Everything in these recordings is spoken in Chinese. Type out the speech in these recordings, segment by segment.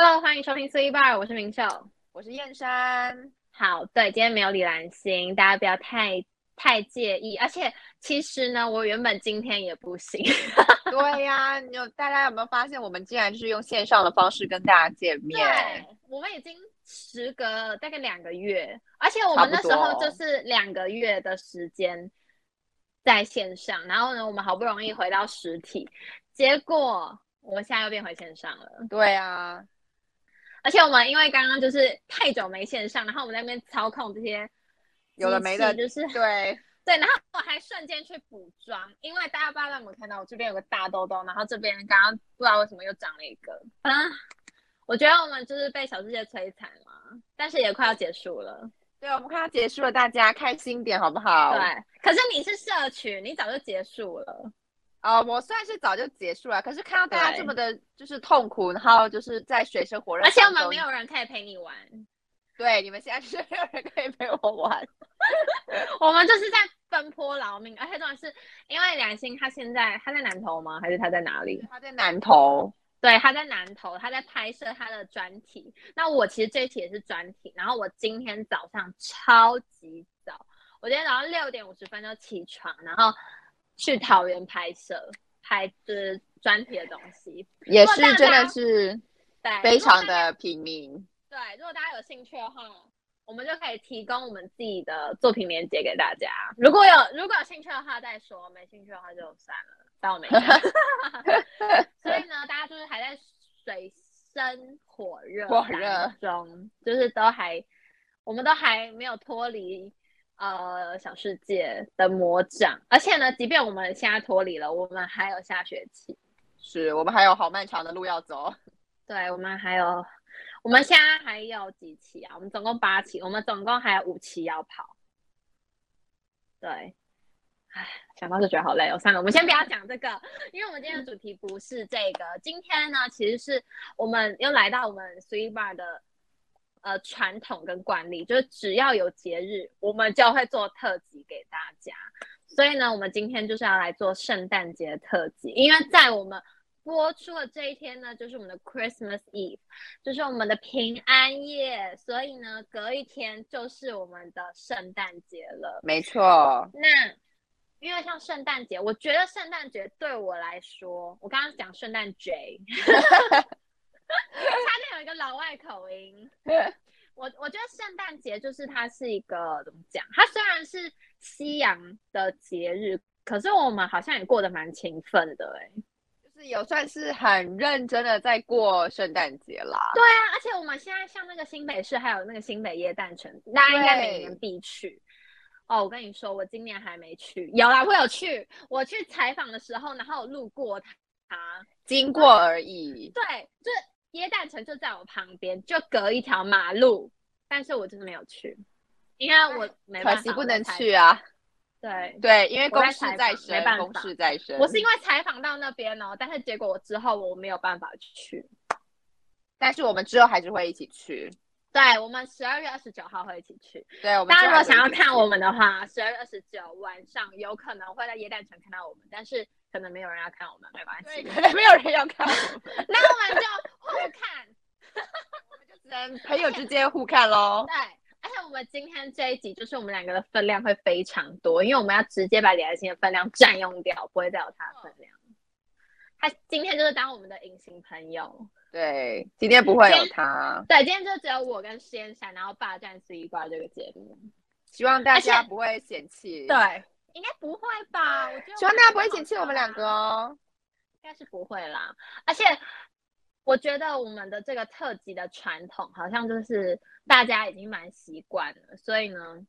Hello，欢迎收听 C Bar，我是明秀，我是燕山。好，对，今天没有李兰心，大家不要太太介意。而且其实呢，我原本今天也不行。对呀，你有大家有没有发现，我们竟然就是用线上的方式跟大家见面？对，我们已经时隔大概两个月，而且我们那时候就是两个月的时间在线上，然后呢，我们好不容易回到实体，结果我们现在又变回线上了。对啊。而且我们因为刚刚就是太久没线上，然后我们在那边操控这些有的没的，就是对对，然后我还瞬间去补妆，因为大家不知道有没有看到我这边有个大痘痘，然后这边刚刚不知道为什么又长了一个啊。我觉得我们就是被小世界摧残了，但是也快要结束了。对，我们快要结束了，大家开心点好不好？对，可是你是社群，你早就结束了。哦，我算是早就结束了，可是看到大家这么的，就是痛苦，然后就是在水深火热，而且我们没有人可以陪你玩。对，你们现在是没有人可以陪我玩，我们就是在奔波劳命，而且重要是因为梁心他现在他在南头吗？还是他在哪里？他在南头，对，他在南头，他在拍摄他的专题。那我其实这一期也是专题，然后我今天早上超级早，我今天早上六点五十分就起床，然后。去桃园拍摄，拍就是专题的东西，也是真的是，对，非常的平民。对，如果大家有兴趣的话，我们就可以提供我们自己的作品链接给大家。如果有如果有兴趣的话再说，没兴趣的话就算了，当我没看。所以呢，大家就是还在水深火热火热中，就是都还，我们都还没有脱离。呃，小世界的魔掌，而且呢，即便我们现在脱离了，我们还有下学期，是我们还有好漫长的路要走。对，我们还有，我们现在还有几期啊？我们总共八期，我们总共还有五期要跑。对，唉，想到就觉得好累哦。算了，我们先不要讲这个，因为我们今天的主题不是这个。今天呢，其实是我们又来到我们 Three Bar 的。呃，传统跟惯例就是只要有节日，我们就会做特辑给大家。所以呢，我们今天就是要来做圣诞节特辑，因为在我们播出的这一天呢，就是我们的 Christmas Eve，就是我们的平安夜。所以呢，隔一天就是我们的圣诞节了。没错。那因为像圣诞节，我觉得圣诞节对我来说，我刚刚讲圣诞节。差点有一个老外口音。我我觉得圣诞节就是它是一个怎么讲？它虽然是西洋的节日，可是我们好像也过得蛮勤奋的哎，就是有算是很认真的在过圣诞节啦。对啊，而且我们现在像那个新北市，还有那个新北耶诞城，大家应该每年必去。哦，我跟你说，我今年还没去，有啦，我有去。我去采访的时候，然后路过它，经过而已。对，就是。耶诞城就在我旁边，就隔一条马路，但是我就是没有去，因为我没可惜不能去啊。对对，因为公事在身，没办法。公事在身。我是因为采访到那边哦，但是结果我之后我没有办法去，但是我们之后还是会一起去。对，我们十二月二十九号会一起去。对，我们大家如果想要看我们的话，十二月二十九晚上有可能会在耶诞城看到我们，但是。可能没有人要看我们，没关系。可能没有人要看我们，那我们就互看，我们就只能朋友之间互看喽。对，而且我们今天这一集就是我们两个的分量会非常多，因为我们要直接把李爱心的分量占用掉，不会再有他的分量。他今天就是当我们的隐形朋友。对，今天不会有他。对，今天就只有我跟仙山，然后霸占 C 挂这个节目，希望大家不会嫌弃。对。应该不会吧？我觉得希望大家不会嫌弃我们两个哦。应该是不会啦。而且我觉得我们的这个特辑的传统，好像就是大家已经蛮习惯了。所以呢，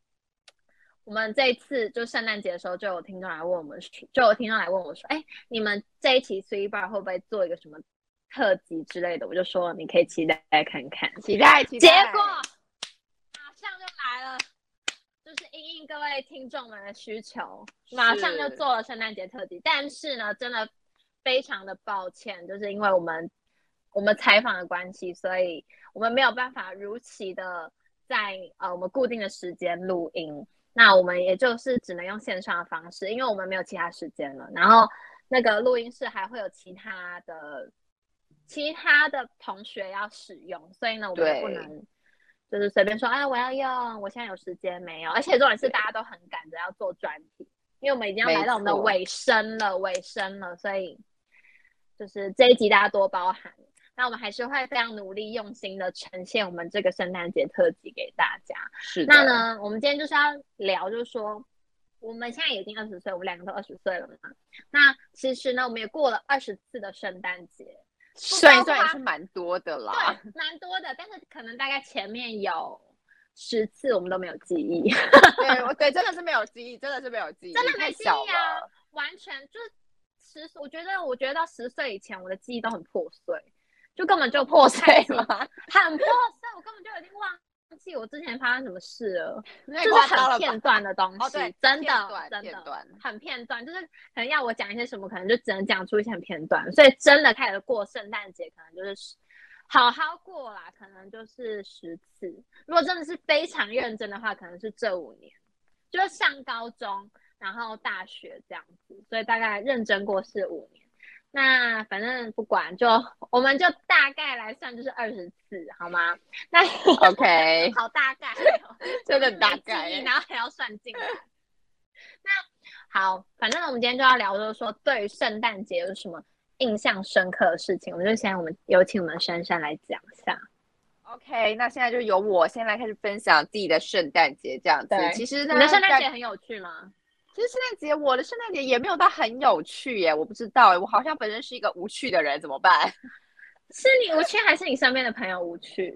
我们这一次就圣诞节的时候，就有听众来问我们，就有听众来问我说：“哎，你们这一期 Three Bar 会不会做一个什么特辑之类的？”我就说：“你可以期待看看，期待期待。”结果马上就来了。就是应应各位听众们的需求，马上就做了圣诞节特辑。但是呢，真的非常的抱歉，就是因为我们我们采访的关系，所以我们没有办法如期的在呃我们固定的时间录音。那我们也就是只能用线上的方式，因为我们没有其他时间了。然后那个录音室还会有其他的其他的同学要使用，所以呢，我们也不能就是随便说，哎，我要用，我现在有时间没有？而且重点是大家都很赶着要做专题，因为我们已经要来到我们的尾声了，尾声了，所以就是这一集大家多包涵。那我们还是会非常努力、用心的呈现我们这个圣诞节特辑给大家。是。那呢，我们今天就是要聊，就是说，我们现在已经二十岁，我们两个都二十岁了嘛。那其实呢，我们也过了二十次的圣诞节，算一算也是蛮多的啦。对，蛮多的。但是可能大概前面有十次我们都没有记忆。对，我 对真的是没有记忆，真的是没有记忆，真的没记忆啊！完全就是十，我觉得，我觉得到十岁以前，我的记忆都很破碎。就根本就破碎了？很破碎，我根本就已经忘记我之前发生什么事了，就是很片段的东西，真的真的很片段，就是可能要我讲一些什么，可能就只能讲出一些很片段，所以真的开始过圣诞节，可能就是好好过啦，可能就是十次。如果真的是非常认真的话，可能是这五年，就是上高中，然后大学这样子，所以大概认真过是五年。那反正不管，就我们就大概来算，就是二十次，好吗？那 OK，好大概，真的大概，然后还要算进来。那好，反正我们今天就要聊，就是说对于圣诞节有什么印象深刻的事情，我们就先我们有请我们珊珊来讲一下。OK，那现在就由我先来开始分享自己的圣诞节这样子。其实你的圣诞节很有趣吗？其实圣诞节，我的圣诞节也没有到很有趣耶，我不知道哎，我好像本身是一个无趣的人，怎么办？是你无趣，还是你身边的朋友无趣？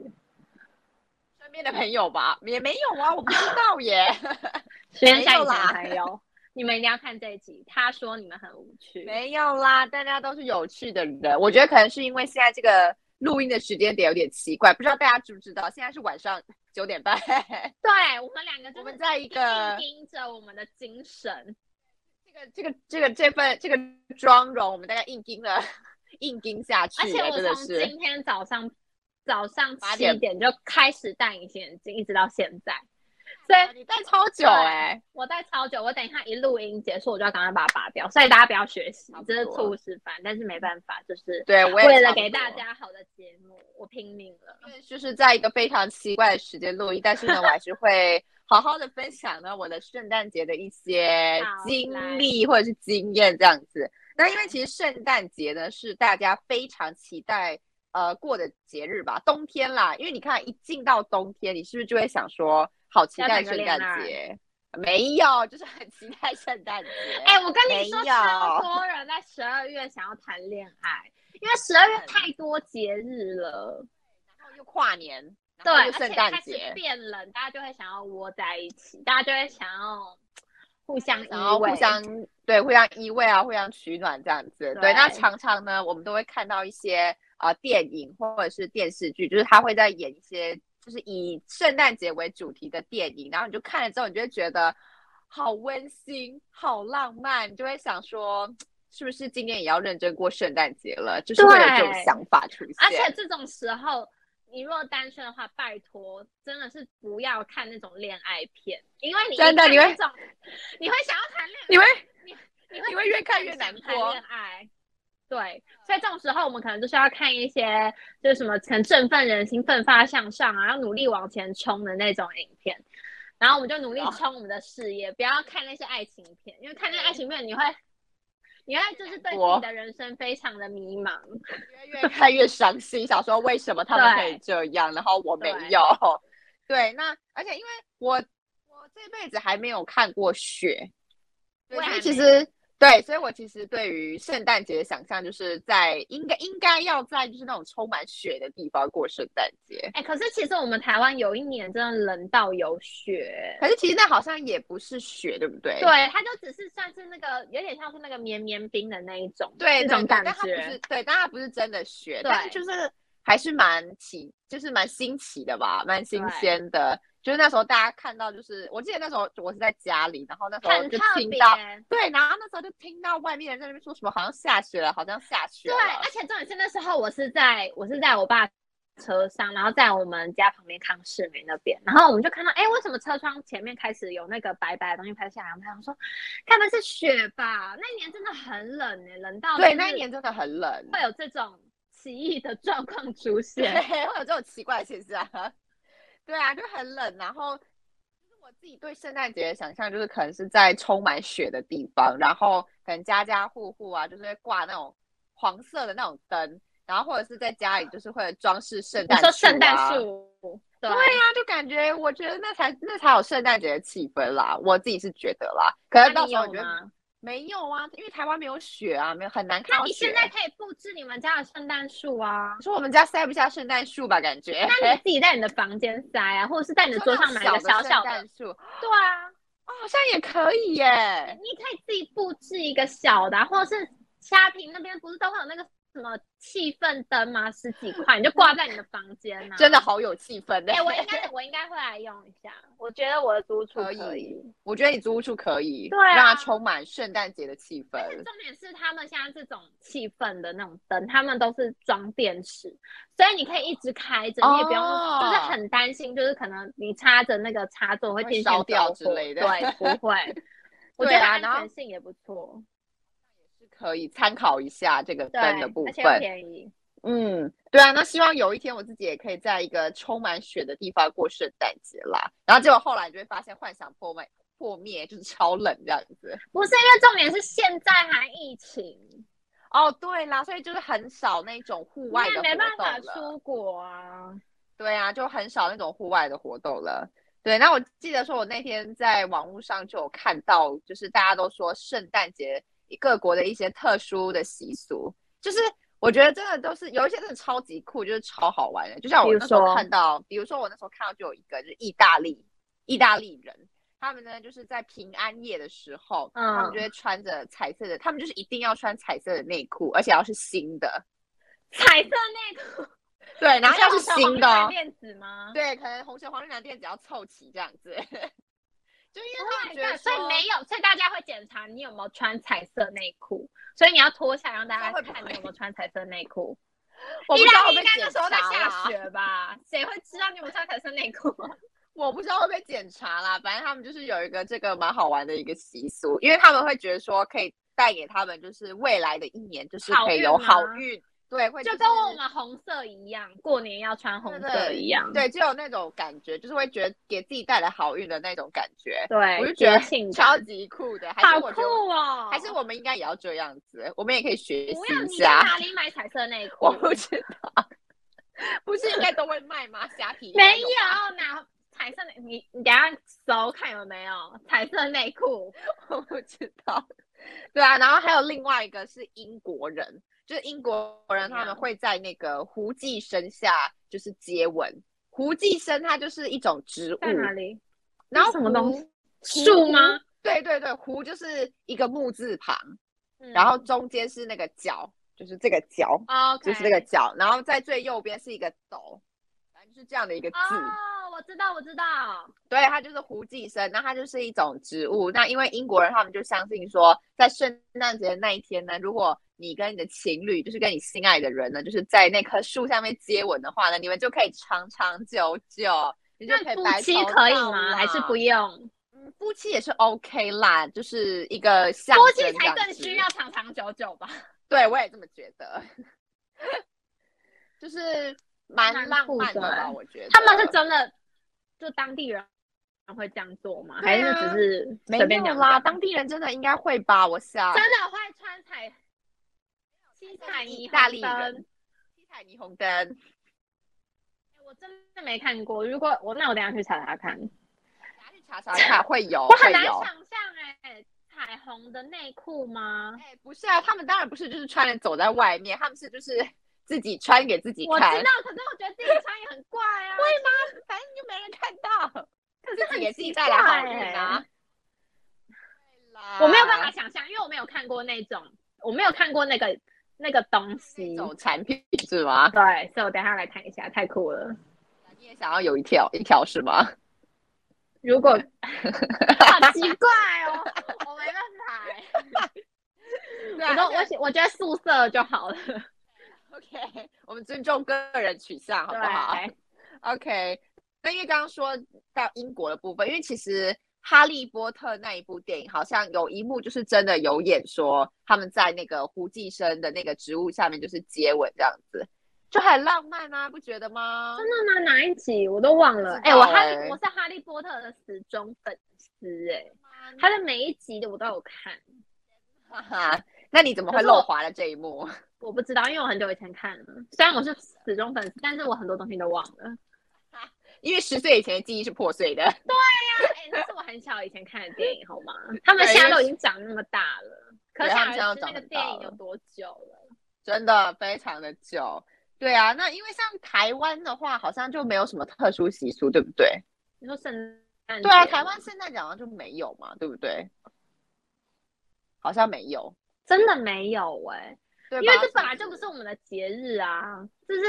身边的朋友吧，也没有啊，我不知道耶。没有啦，朋友，你们一定要看这一集。他说你们很无趣，没有啦，大家都是有趣的人。我觉得可能是因为现在这个。录音的时间点有点奇怪，不知道大家知不知道？现在是晚上九点半。对我们两个，我们在一个盯着我们的精神，这个这个这个这份这个妆容，我们大概硬盯了，硬盯下去。而且我从今天早上早上七点就开始戴隐形眼镜，一直到现在。对你戴超久哎，我戴超久，我等一下一录音结束，我就要赶快把它拔掉。所以大家不要学习，这是错误示范。但是没办法，就是对，为了给大家好的节目，我拼命了。对，就是在一个非常奇怪的时间录音，但是呢，我还是会好好的分享呢我的圣诞节的一些经历或者是经验这样子。那因为其实圣诞节呢是大家非常期待呃过的节日吧，冬天啦，因为你看一进到冬天，你是不是就会想说？好期待圣诞节，没有，就是很期待圣诞节。哎，我跟你说，超多人在十二月想要谈恋爱，因为十二月太多节日了，然后又跨年，对，而且开始变冷，大家就会想要窝在一起，大家就会想要互相依偎，互相对，互相依偎啊，互相取暖这样子。对，那常常呢，我们都会看到一些啊电影或者是电视剧，就是他会在演一些。就是以圣诞节为主题的电影，然后你就看了之后，你就会觉得好温馨、好浪漫，你就会想说，是不是今年也要认真过圣诞节了？就是会有这种想法出现。而且这种时候，你若单身的话，拜托，真的是不要看那种恋爱片，因为你真的你会你会想要谈恋爱，你会你你会你会越看越难过。恋爱。对，所以这种时候我们可能就是要看一些就是什么很振奋人心、奋发向上啊，要努力往前冲的那种影片，然后我们就努力冲我们的事业，不要看那些爱情片，因为看那些爱情片你会，你会就是对自己的人生非常的迷茫，越看越伤心，想说为什么他们可以这样，然后我没有。对，那而且因为我我这辈子还没有看过雪，所以其实。对，所以我其实对于圣诞节的想象，就是在应该应该要在就是那种充满雪的地方过圣诞节。哎，可是其实我们台湾有一年真的冷到有雪，可是其实那好像也不是雪，对不对？对，它就只是算是那个有点像是那个绵绵冰的那一种，对，那种感觉。对，但它不是真的雪，但就是还是蛮奇，就是蛮新奇的吧，蛮新鲜的。就是那时候大家看到，就是我记得那时候我是在家里，然后那时候就听到，对，然后那时候就听到外面人在那边说什么，好像下雪了，好像下雪了。对，而且重点是那时候我是在我是在我爸车上，然后在我们家旁边康世美那边，然后我们就看到，哎，为什么车窗前面开始有那个白白的东西拍下来？我们想说，他们是雪吧？那一年真的很冷哎，冷到对，那一年真的很冷，会有这种。奇异的状况出对，现。会有这种奇怪的现象。对啊，就很冷，然后就是我自己对圣诞节的想象，就是可能是在充满雪的地方，然后可能家家户户啊，就是会挂那种黄色的那种灯，然后或者是在家里就是会装饰圣你诞、说圣诞啊。树，对对呀、就感觉我觉得那才那才有圣诞节的气氛啦，我自己是觉得啦。可那是到时候我觉得吗？没有啊，因为台湾没有雪啊，没有很难看到雪。那你现在可以布置你们家的圣诞树啊。说我们家塞不下圣诞树吧？感觉。那你自己在你的房间塞啊，或者是在你的桌上买一个小小的圣诞。树，哦，对啊，哦好像也可以耶。你可以自己布置一个小的啊、或者是虾皮那边不是都会有那个什么气氛灯吗？十几块 你就挂在你的房间啊。真的好有气氛的。哎、我应该我应该会来用一下，我觉得我的租处可可以我觉得你租屋处可以，对啊让它充满圣诞节的气氛而。且重点是他们现在这种气氛的那种灯，他们都是装电池，所以你可以一直开着，你也不用哦就是很担心，就是可能你插着那个插座会会渐渐烧掉之类的对，不会。我觉得安全性也不错，是可以参考一下这个，灯的部而且。便宜。嗯，对啊，那希望有一天我自己也可以在一个充满雪的地方过圣诞节啦。然后结果后来你就会发现幻想破灭，破灭就是超冷这样子。不是因为重点是现在还疫情，哦，对啦，所以就是很少那种户外的没办法。出国啊。对啊，就很少那种户外的活动了。对，那我记得说，我那天在网络上就有看到，就是大家都说圣诞节各国的一些特殊的习俗，就是我觉得真的都是有一些真的超级酷，就是超好玩的。就像我那时候看到，比如说我那时候看到就有一个就是意大利意大利人，他们呢就是在平安夜的时候，他们嗯就会穿着彩色的，他们就是一定要穿彩色的内裤，而且要是新的，彩色内裤，对，然后要是新的哦。电子吗？对，可能红橙黄绿蓝靛紫要凑齐这样子，就因为他们 Oh 觉得所以没有，所以大家会检查你有没有穿彩色内裤，所以你要脱下来让大家会看你有没有穿彩色内裤。我不知道会不会大利应该那检时候在下，雪 吧？谁会知道你有没有穿彩色内裤啊？我不知道会不会检查啦。反正他们就是有一个这个蛮好玩的一个习俗，因为他们会觉得说可以带给他们就是未来的一年就是可以有好运，对，会就是跟我们红色一样，过年要穿红色一样。对，就有那种感觉，就是会觉得给自己带来好运的那种感觉，对，我就觉得超级酷的。还好酷哦！还是我们应该也要这样子，我们也可以学习不要一你在下。哪里买彩色内裤？我不知道，不是应该都会卖吗？虾皮没有吧，哪彩色内，你你等下搜看有没有彩色内裤。我不知道。对啊，然后还有另外一个是英国人，就是英国人他们会在那个胡寄生下就是接吻。胡寄生它就是一种植物，在哪里？然后什么东西？树吗？？对对对，胡就是一个木字旁，嗯然后中间是那个角，就是这个角，OK，就是这个角，然后在最右边是一个斗，反正就是这样的一个字。哦，我知道，我知道。对，它就是胡寄生，那它就是一种植物。那因为英国人他们就相信说，在圣诞节的那一天呢，如果你跟你的情侣，就是跟你心爱的人呢，就是在那棵树下面接吻的话呢，你们就可以长长久久，你就可以白头妻可以吗？还是不用？嗯，夫妻也是 OK 啦，就是一个象夫妻才更需要长长久久吧？对，我也这么觉得，就是蛮蛮浪漫的吧？欸我觉得他们是真的就当地人会这样做吗？还是只是没随便讲有啦，当地人真的应该会吧？我想真的会穿彩七彩意霓大利灯人。七彩霓虹灯，我真的没看过，如果我那我等下去查查看。去查查看，会有，我很难。想象哎、彩虹的内裤吗？哎，不是啊，他们当然不是就是穿着走在外面，他们是就是自己穿给自己看我知，道，可是我觉得自己穿也很怪啊。会吗？反正就没人看到，可是自己很奇给自己带来好怪运啊欸。对啦我没有办法想象，因为我没有看过那种，我没有看过那个那个东西这。种产品是吗？对，所以我等下来看一下，太酷了。你也想要有一条一条是吗？如果 好奇怪哦，我没办法欸。对啊我我觉得素色就好了。OK，我们尊重个人取向，好不好，？OK，那因为刚刚说到英国的部分，因为其实哈利波特那一部电影，好像有一幕就是真的有演说他们在那个胡寄生的那个植物下面就是接吻这样子，就很浪漫啊，不觉得吗？真的吗？哪一集我都忘了。哎、我哈利我是哈利波特的死忠粉丝哎、他的每一集的我都有看。哈哈，那你怎么会漏滑了这一幕？我不知道，因为我很久以前看了。虽然我是死忠粉丝，但是我很多东西都忘了。因为十岁以前的记忆是破碎的。对呀哎、那是我很小以前看的电影，好吗？他们现在都已经长那么大了，可想而知那个电影有多久了。真的非常的久。对啊，那因为像台湾的话，好像就没有什么特殊习俗，对不对？你说圣诞对啊，台湾圣诞节好像就没有嘛，对不对？好像没有，真的没有哎、因为这本来就不是我们的节日啊，这是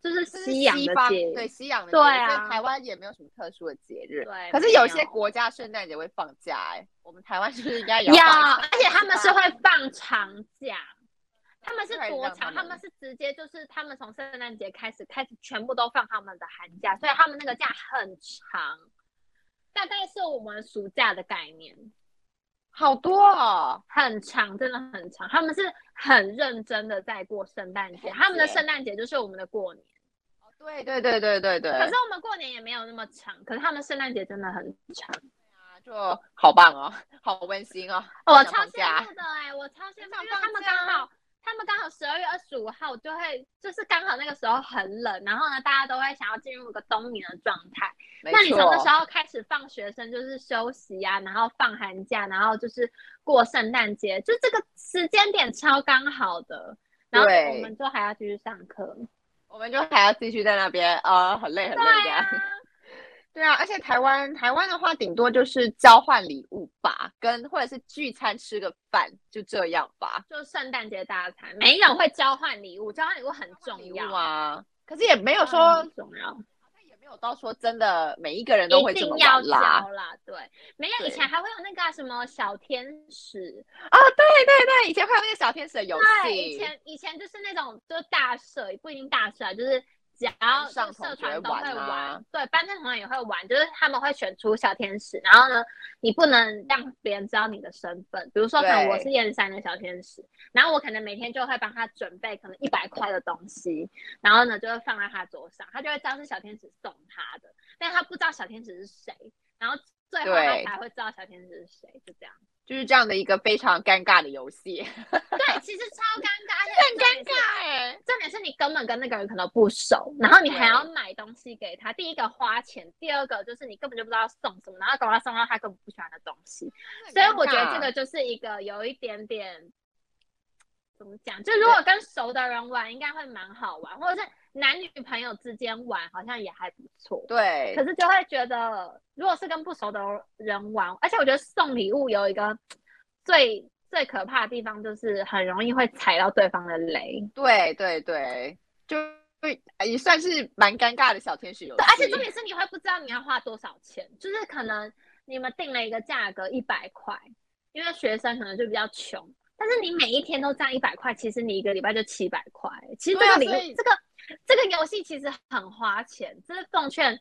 就是西洋的方节日，对西洋的对节日所以啊台湾也没有什么特殊的节日。对可是有有些国家圣诞节会放假、哎，我们台湾是不是应该有有，要？而且他们是会放长假。他们是对多长？他们是直接就是他们从圣诞节开始开始全部都放他们的寒假，所以他们那个假很长，大概是我们暑假的概念，好多哦，很长，真的很长。他们是很认真的在过圣诞节，他们的圣诞节就是我们的过年。对对对对对对，可是我们过年也没有那么长，可是他们圣诞节真的很长。就好棒哦，好温馨哦。想我超羡慕的哎、我超羡慕，因为他们刚好，他们刚好十二月二十五号就会，就是刚好那个时候很冷，然后呢，大家都会想要进入一个冬眠的状态。那你从那时候开始放学生就是休息啊，然后放寒假，然后就是过圣诞节，就这个时间点超刚好的。然后我们就还要继续上课，我们就还要继续在那边啊、很累很累这样。对啊，而且台湾台湾的话，顶多就是交换礼物吧，跟或者是聚餐吃个饭，就这样吧。就圣诞节大餐，没有会交换礼物，交换礼物很重要，啊，可是也没有交说换很重要。也没有到说真的每一个人都会这么一定要啦。交啦，对，没有以前还会有那个啊什么小天使，啊，对对对，以前会有那个小天使的游戏，以，前以前就是那种就大社，也不一定大社啊，就是只要上社团都会玩啊，对，班上同学也会玩，就是他们会选出小天使，然后呢，你不能让别人知道你的身份，比如说可能我是燕山的小天使，然后我可能每天就会帮他准备可能一百块的东西，然后呢就会放在他桌上，他就会知道是小天使送他的，但他不知道小天使是谁，然后最后他才会知道小天使是谁，就这样。就是这样的一个非常尴尬的游戏，对，其实超尴尬，很尴尬哎。重点是你根本跟那个人可能不熟，然后你还要买东西给他。第一个花钱，第二个就是你根本就不知道送什么，然后给他送到他根本不喜欢的东西。所以我觉得这个就是一个有一点点怎么讲，就如果跟熟的人玩，应该会蛮好玩，或者是男女朋友之间玩，好像也还不错。对可，是就会觉得，如果是跟不熟的人玩，而且我觉得送礼物有一个最最可怕的地方，就是很容易会踩到对方的雷。对对对，就也算是蛮尴尬的小天使游戏。对，而且重点是你会不知道你要花多少钱，就是可能你们定了一个价格一百块，因为学生可能就比较穷，但是你每一天都占一百块，其实你一个礼拜就七百块。其实这个礼、这个这个游戏其实很花钱，这是奉劝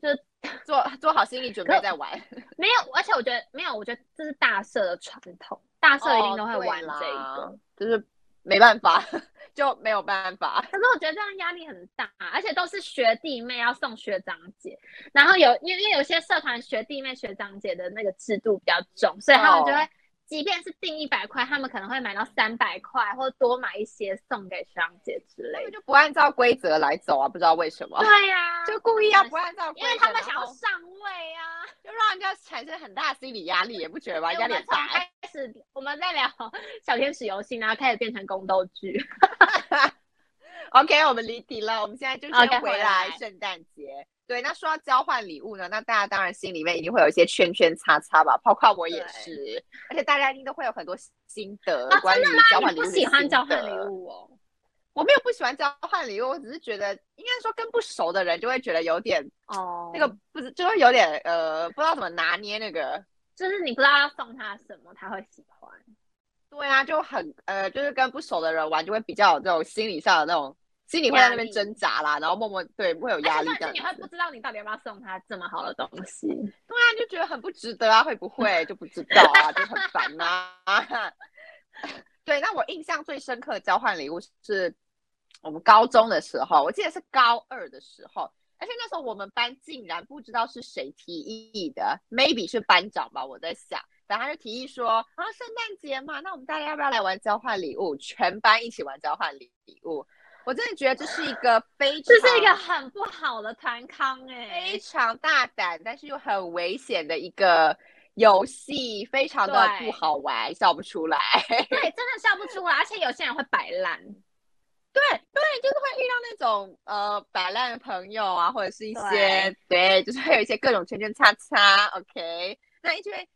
就是 做做好心理准备可再玩。没有，而且我觉得没有，我觉得这是大社的传统，大社一定都会玩这个。就是没办法，就没有办法。可是我觉得这样压力很大，而且都是学弟妹要送学长姐，然后有因为因为有些社团学弟妹学长姐的那个制度比较重，所以他们就会，哦即便是定一百块，他们可能会买到三百块，或者多买一些送给学长姐之类的。他们就不按照规则来走啊，不知道为什么，对呀、就故意要不按照规则，因为他们想要上位啊。就让人家产生很大的心理压力，也不觉得吧？压力很大。开始我们在聊小天使游戏，然后开始变成宫斗剧。OK，我们离题了，我们现在就先回来圣诞节。对，那说到交换礼物呢，那大家当然心里面一定会有一些圈圈叉叉吧，包括我也是，而且大家一定都会有很多心得啊关于交换礼物喜欢交换礼物哦？我没有不喜欢交换礼物，我只是觉得，应该说跟不熟的人就会觉得有点哦，那个不是，就会有点呃，不知道怎么拿捏那个。就是你不知道要送他什么，他会喜欢。对啊，就很呃，就是跟不熟的人玩，就会比较有这种心理上的那种心里会在那边挣扎啦，然后默默对会有压力这样。你会不知道你到底要不要送他这么好的东西，对啊，就觉得很不值得啊，会不会 就不知道啊，就很烦呐。对，那我印象最深刻的交换礼物是我们高中的时候，我记得是高二的时候。而且那时候我们班竟然不知道是谁提议的，maybe 是班长吧，我在想。然后他就提议说啊，圣诞节嘛，那我们大家要不要来玩交换礼物？全班一起玩交换礼物。我真的觉得这是一个非常，这是一个很不好的团康哎，非常大胆，但是又很危险的一个游戏，非常的不好玩，笑不出来。对，真的笑不出来，而且有些人会摆烂。对对，就是会遇到那种呃摆烂的朋友啊，或者是一些对，就是会有一些各种圈圈叉叉。OK，那因为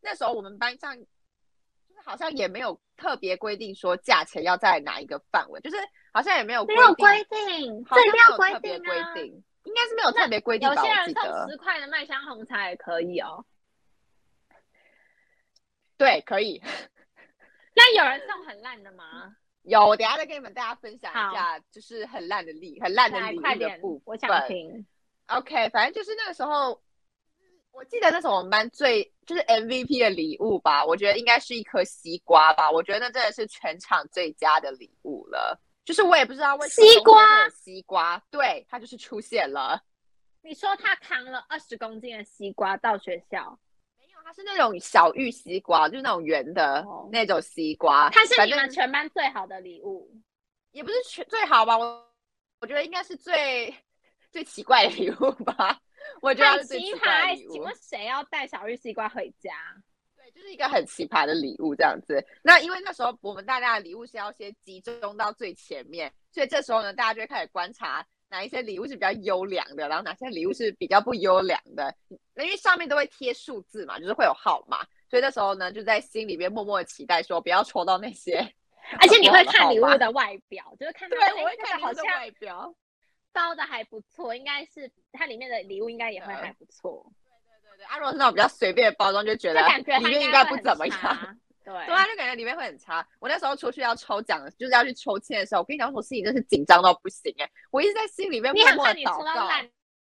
那时候我们班上就是好像也没有特别规定说价钱要在哪一个范围，就是好像也没有没有规定，这一定要规定规定，应该是没有特别规定。有些人送十块的麦香红茶也可以哦。对，可以。那有人送很烂的吗？有，我等下再跟你们大家分享一下，就是很烂的礼，很烂的礼物的部分。我想听。OK，反正就是那个时候，我记得那是我们班最就是 MVP 的礼物吧，我觉得应该是一颗西瓜吧。我觉得那真的是全场最佳的礼物了。就是我也不知道为什么西瓜，西瓜，对，它就是出现了。你说他扛了二十公斤的西瓜到学校？没有它是那种小玉西瓜，就是那种圆的那种西瓜。它是你们全班最好的礼物，也不是全最好吧？我我觉得应该是最最奇怪的礼物吧。我觉得奇葩，请问谁要带小玉西瓜回家？对，就是一个很奇葩的礼物这样子。那因为那时候我们大家的礼物是要先集中到最前面，所以这时候呢，大家就会开始观察。哪一些礼物是比较优良的，然后哪些礼物是比较不优良的？那因为上面都会贴数字嘛，就是会有号码，所以那时候呢，就在心里面默默期待说，不要抽到那些。而且你会看礼物的外表，就是看对，我会看礼物的外表，包的还不错，应该是它里面的礼物应该也会还不错。对对对对，阿若是那种比较随便的包装，就觉得里面应该不怎么样。对，对啊，就感觉里面会很差。我那时候出去要抽奖，就是要去抽签的时候，我跟你讲，我心里真是紧张到不行哎！我一直在心里面默默祷告。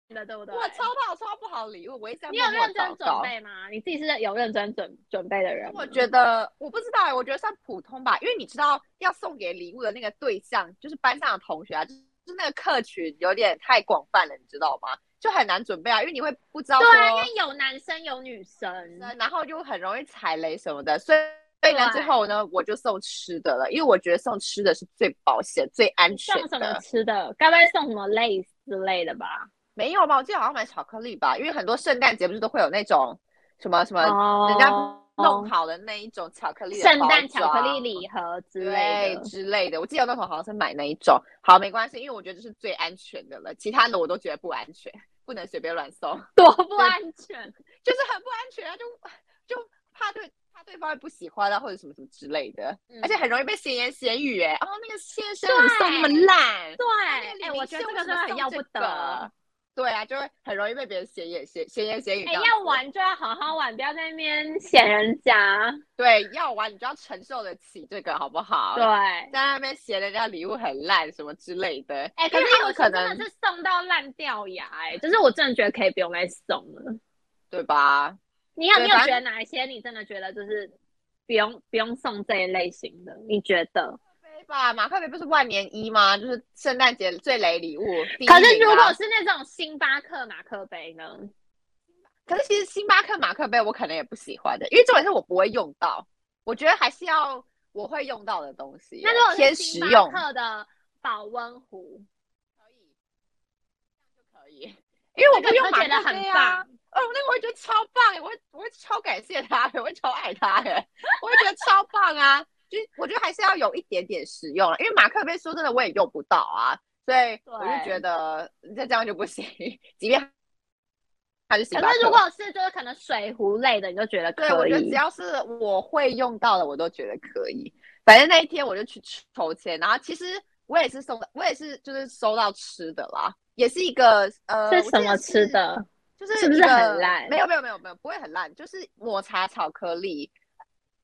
的对不对？我抽到抽到不好礼物，我一直在你有认真准备吗？你自己是有认真准准备的人？我觉得我不知道哎，我觉得算普通吧，因为你知道要送给礼物的那个对象就是班上的同学啊，就是那个客群有点太广泛了，你知道吗？就很难准备啊，因为你会不知道对啊，因为有男生有女生，然后就很容易踩雷什么的，所以。所以呢，最后呢，我就送吃的了，因为我觉得送吃的是最保险、最安全的。送什么吃的？该不会送什么类之类的吧？没有吧？我记得好像买巧克力吧，因为很多圣诞节不是都会有那种什么什么人家弄好的那一种巧克力圣诞巧克力礼盒之类之类的。我记得那时候好像是买那一种。好，没关系，因为我觉得这是最安全的了，其他的我都觉得不安全，不能随便乱送。多不安全，就是很不安全啊！就就怕对。怕对方会不喜欢啊，或者什么什么之类的，而且很容易被闲言闲语哎。哦，那个先生你送那么烂，对，哎，我觉得这个真的很要不得。对啊，就会很容易被别人闲言闲闲言闲语。哎，要玩就要好好玩，不要在那边嫌人家。对，要玩你就要承受得起这个，好不好？对，在那边嫌人家礼物很烂什么之类的。哎，可是有可能是送到烂掉牙，哎，就是我真的觉得可以不用再送了，对吧？你有你有觉得哪一些你真的觉得就是不用不用送这一类型的？你觉得？对吧？马克杯不是万年一吗？就是圣诞节最雷礼物。可是如果是那种星巴克马克杯呢？可是其实星巴克马克杯我可能也不喜欢的，因为重点是我不会用到。我觉得还是要我会用到的东西。那如果是星巴克的保温壶，可以，可以，因为我不用马克杯啊。哦，那个我会觉得超棒我会我会超感谢他，我会超爱他哎，我会觉得超棒啊！就我觉得还是要有一点点实用了，因为马克杯说真的我也用不到啊，所以我就觉得再这样就不行。即便还是，可是如果是就是可能水壶类的，你就觉得可以。对，我觉得只要是我会用到的，我都觉得可以。反正那一天我就去抽签，然后其实我也是送的，我也是就是收到吃的啦，也是一个呃，是什么吃的？就是是不是很烂？没有没有没有没有，不会很烂，就是抹茶巧克力，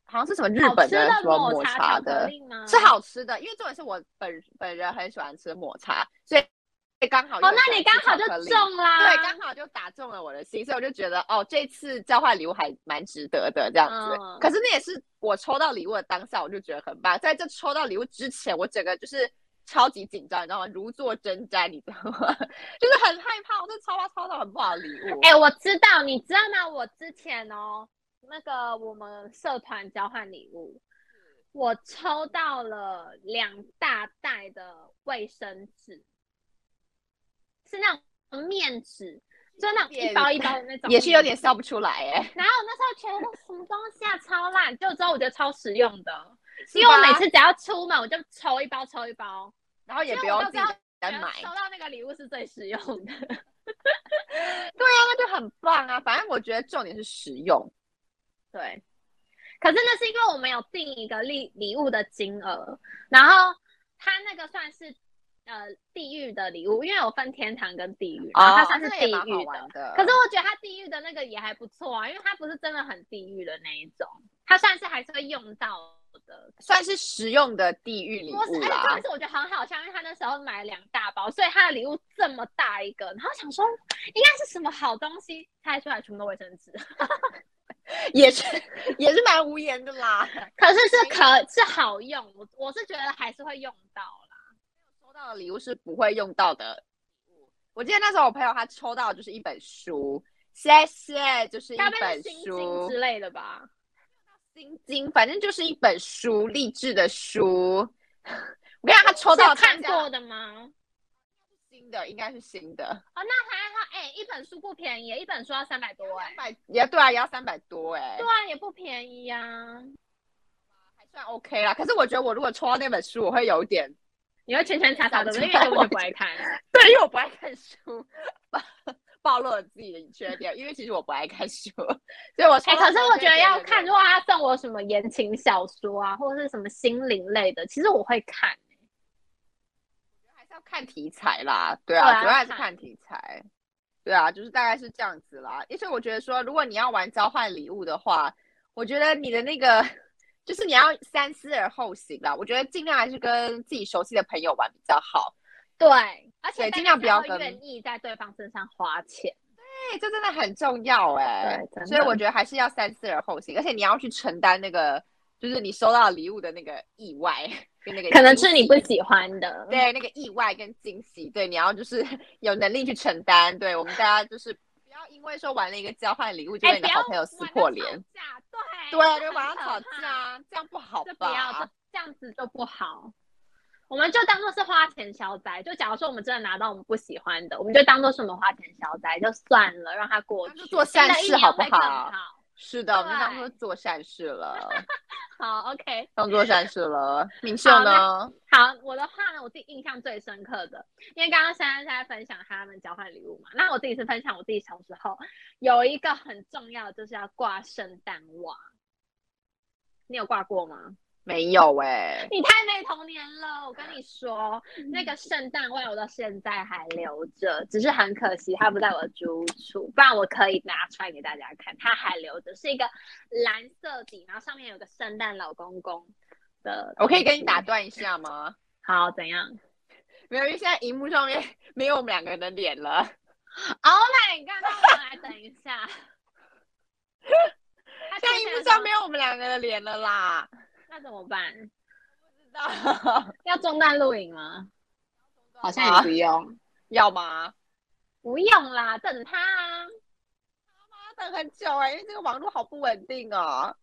好像是什么日本的什么抹抹茶的，是好吃的，因为重点是我本本人很喜欢吃抹茶，所以刚好哦，那你刚好就中啦。对，刚好就打中了我的心，所以我就觉得哦，这次交换礼物还蛮值得的这样子。嗯可是那也是我抽到礼物的当下，我就觉得很棒。在这抽到礼物之前，我整个就是超级紧张，你知道吗？如坐针毡，你知道吗？就是很害怕，我真的超怕抽到很不好的礼物。哎、我知道，你知道吗？我之前哦，那个我们社团交换礼物，我抽到了两大袋的卫生纸，是那种面纸，就那种一包一包的那种，也是有点。笑不出来哎，然后我那时候觉得什么东西啊，超烂，就之后我觉得超实用的，因为我每次只要出门，我就抽一包抽一包，然后也不用自己再买，收到那个礼物是最实用的。对啊，那就很棒啊。反正我觉得重点是实用。对，可是那是因为我们有定一个礼礼物的金额，然后他那个算是呃地狱的礼物，因为有分天堂跟地狱，然后它算是地狱的。可是我觉得他地狱的那个也还不错啊，因为他不是真的很地狱的那一种，他算是还是会用到的。算是实用的地狱礼，物哎，真啦的。是我觉得很好笑，因为他那时候买了两大包，所以他的礼物这么大一个，然后想说应该是什么好东西，拆出来全部都卫生纸。也是也是蛮无言的啦。可是是可是好用，我我是觉得还是会用到啦。收到的礼物是不会用到的。我记得那时候我朋友他抽到的就是一本书，谢谢，就是一本书之，类的吧？心经，反正就是一本书，励志的书。我跟你讲，他抽到是看过的吗？新的，应该是新的，哦，那还好，哎、一本书不便宜，一本书要三百多哎、三百也对啊，也要三百多哎、对啊，也不便宜呀、还算 OK 啦。可是我觉得我如果抽到那本书，我会有一点，你会圈圈叉叉的，因为我不出来根本就不爱看。对，因为我不爱看书，暴露了自己的缺点。因为其实我不爱看书，所以我抽哎、可是我觉得要看，如果他送我什么言情小说啊，或者是什么心灵类的，其实我会看、要看题材啦，对对啊，啊主要还是看看题材，对啊，就是大概是这样子啦。而且我觉得说，如果你要玩交换礼物的话，我觉得你的那个就是你要三思而后行啦。我觉得尽量还是跟自己熟悉的朋友玩比较好。对，而且对尽量不要愿意在对方身上花钱。对，这真的很重要哎、对所以我觉得还是要三思而后行，而且你要去承担那个，就是你收到礼物的那个意外跟那个可能是你不喜喜欢的，对那个意外跟惊喜，对，你要就是 有能力去承担。对我们大家就是不要因为说玩了一个交换礼物就哎，跟你的好朋友撕破脸，架，对对，就很晚上吵架，这样不好吧不要吧这？样子就不好。我们就当做是花钱消灾，就假如说我们真的拿到我们不喜欢的，我们就当做是我们花钱消灾，就算了，让它过去。就做善事好不好好？是的，我们就当做做善事了，好，OK，当做善事了。明秀好呢？好，我的话呢，我自己印象最深刻的，因为刚刚珊珊在分享他们交换礼物嘛，那我自己是分享我自己小时候有一个很重要的，就是要挂圣诞袜。你有挂过吗？没有哎、你太没童年了，我跟你说，嗯那个圣诞袜我到现在还留着，只是很可惜它不在我的住处，不然我可以拿出来给大家看，它还留着，是一个蓝色底，然后上面有个圣诞老公公的。我可以跟你打。断一下吗？好，怎样没有，因为现在荧幕上面没有我们两个人的脸了。？Oh my god！那我们来等一下。在荧幕上没有我们两个的脸了啦。那怎么办？不知道要中断录影吗？好像也不用，要吗？不用啦，等他啊。妈等很久哎、因为这个网络好不稳定哦。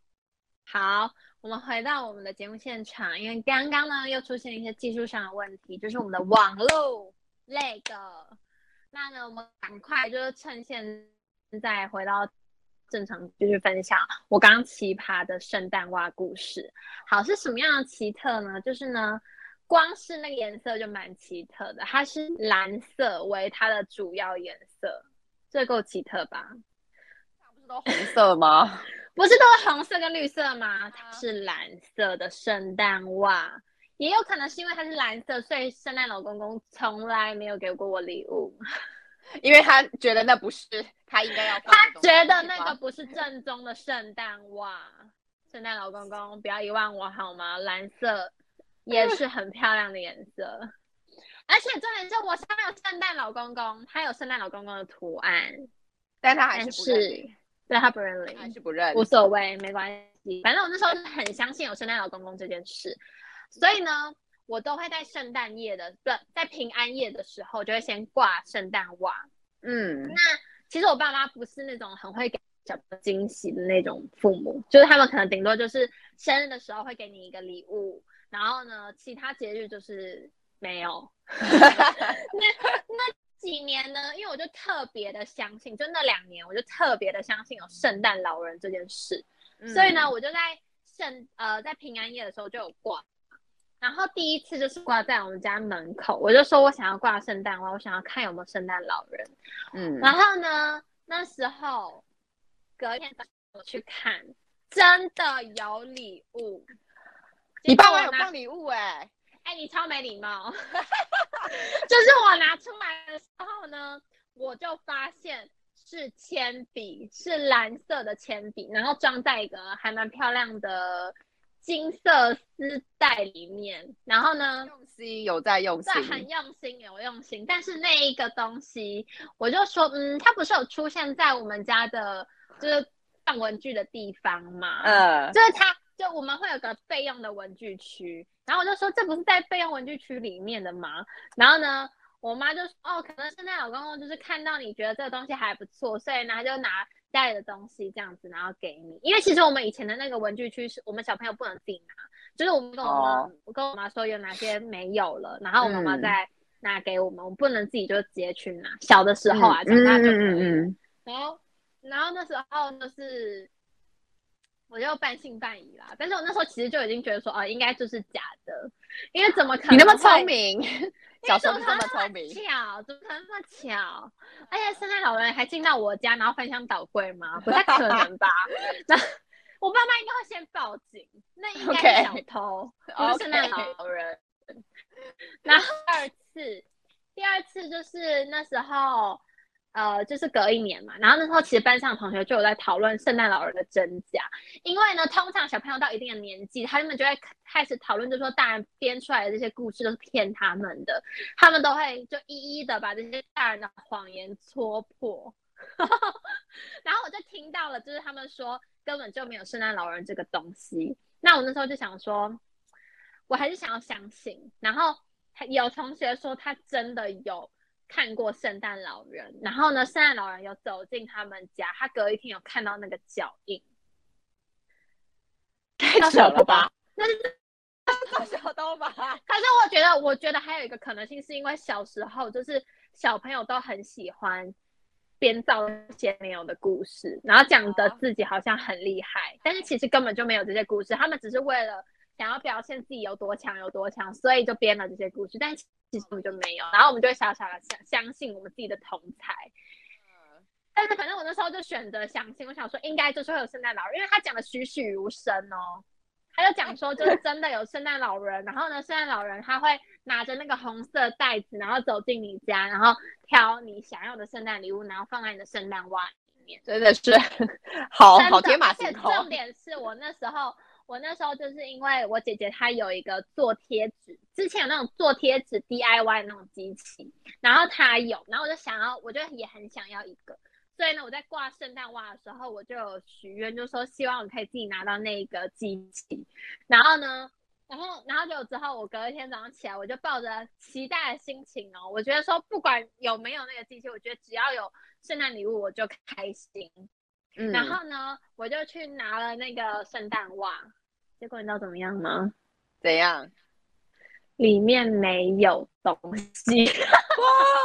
好，我们回到我们的节目现场，因为刚刚呢又出现一些技术上的问题，就是我们的网络那个。那呢，我们赶快就是趁现在回到正常，就是分享我刚刚奇葩的圣诞袜故事。好，是什么样的奇特呢？就是呢，光是那个颜色就蛮奇特的，它是蓝色为它的主要颜色，这够奇特吧？不是都红色吗？不是都是红色跟绿色吗？它是蓝色的圣诞袜，也有可能是因为它是蓝色，所以圣诞老公公从来没有给过我礼物。因为他觉得那不是他应该要放他觉得那个不是正宗的圣诞袜。圣诞老公公，不要遗忘我好吗？蓝色也是很漂亮的颜色，而且重点是我上面有圣诞老公公，他有圣诞老公公的图案，但他还但是不认是对他不认领，还是不认无。所谓，没关系。反正我那时候很相信有圣诞老公公这件事，所以呢，我都会在圣诞夜的不在平安夜的时候，就会先挂圣诞袜。嗯，那其实我爸妈不是那种很会给小朋友惊喜的那种父母，就是他们可能顶多就是生日的时候会给你一个礼物，然后呢，其他节日就是没有。那几年呢，因为我就特别的相信，就那两年我就特别的相信有圣诞老人这件事，所以呢，我就在圣呃在平安夜的时候就有挂。然后第一次就是挂在我们家门口，我就说我想要挂圣诞花，我想要看有没有圣诞老人。嗯，然后呢，那时候隔天我去看，真的有礼物。你爸妈结果我拿有放礼物哎，哎，你超没礼貌。就是我拿出来的时候呢，我就发现是铅笔，是蓝色的铅笔，然后装在一个还蛮漂亮的金色丝带里面。然后呢，用心有在用心对，，很用心，有用心。但是那一个东西，我就说，嗯，它不是有出现在我们家的，就是放文具的地方吗？嗯，就是它，就我们会有个备用的文具区，然后我就说这不是在备用文具区里面的吗？然后呢，我妈就说哦，可能圣诞老公公就是看到你觉得这个东西还不错，所以呢他就拿家里的东西这样子，然后给你。因为其实我们以前的那个文具区是我们小朋友不能自己拿，就是我们跟我妈，哦我跟我妈说有哪些没有了，然后我妈妈嗯再拿给我们，我们不能自己就直接去拿。小的时候啊，长大就可以了。嗯嗯然后，然后那时候就是，我就半信半疑啦。但是我那时候其实就已经觉得说，哦，应该就是假的，因为怎么可能？你那么聪，明，小时候就这么聪明，巧，怎么可能这么巧？而且圣诞老人还进到我家，然后翻箱倒柜吗？不太可能吧？那我爸妈应该会先报警，那应该是小偷不是圣诞老人。然后第二次，第二次就是那时候，呃，就是隔一年嘛。然后那时候其实班上的同学就有在讨论圣诞老人的真假，因为呢，通常小朋友到一定的年纪，他们就会开始讨论，就说大人编出来的这些故事都是骗他们的，他们都会就一一的把这些大人的谎言戳破。然后我就听到了，就是他们说根本就没有圣诞老人这个东西。那我那时候就想说，我还是想要相信。然后有同学说他真的有看过圣诞老人，然后呢，圣诞老人有走进他们家，他隔一天有看到那个脚印。太扯了吧？那是好笑到吧？可是我觉得，我觉得还有一个可能性，是因为小时候就是小朋友都很喜欢编造一些没有的故事，然后讲的自己好像很厉害，但是其实根本就没有这些故事，他们只是为了想要表现自己有多强有多强，所以就编了这些故事，但其实我们就没有，然后我们就会傻傻的相相信我们自己的同才。但是反正我那时候就选择相信，我想说应该就是会有圣诞老人，因为他讲的栩栩如生哦。他就讲说，就是 真的有圣诞老人，然后呢，圣诞老人他会拿着那个红色袋子，然后走进你家，然后挑你想要的圣诞礼物，然后放在你的圣诞袜里面。真的是 好好天马而且行空。重点是我那时候，我那时候就是因为我姐姐她有一个做贴纸，之前有那种做贴纸 DIY 那种机器，然后她有，然后我就想要，我就也很想要一个。所以呢，我在挂圣诞袜的时候，我就有许愿，就说希望我可以自己拿到那个机器。然后呢，然后然后就之后，我隔一天早上起来，我就抱着期待的心情哦，我觉得说不管有没有那个机器，我觉得只要有圣诞礼物我就开心。嗯然后呢，我就去拿了那个圣诞袜，结果你知道怎么样吗？怎样？里面没有东西，哇，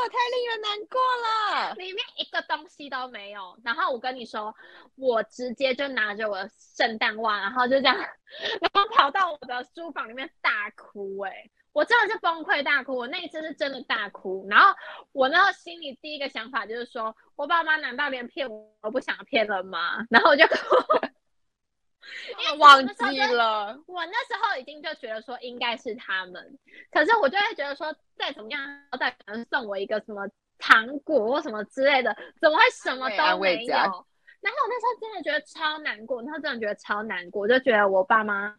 太令人难过了。里面一个东西都没有。然后我跟你说，我直接就拿着我的圣诞袜，然后就这样，然后跑到我的书房里面大哭、欸。我真的是崩溃大哭，我那一次是真的大哭。然后我那时候心里第一个想法就是说，我爸妈难道连骗我都不想骗了吗？然后我就哭。因为忘记了，我那时候已经就觉得说应该是他们，可是我就会觉得说再怎么样，再可能送我一个什么糖果或什么之类的，怎么会什么都没有？然后我那时候真的觉得超难过，那时候真的觉得超难过，就觉得我爸妈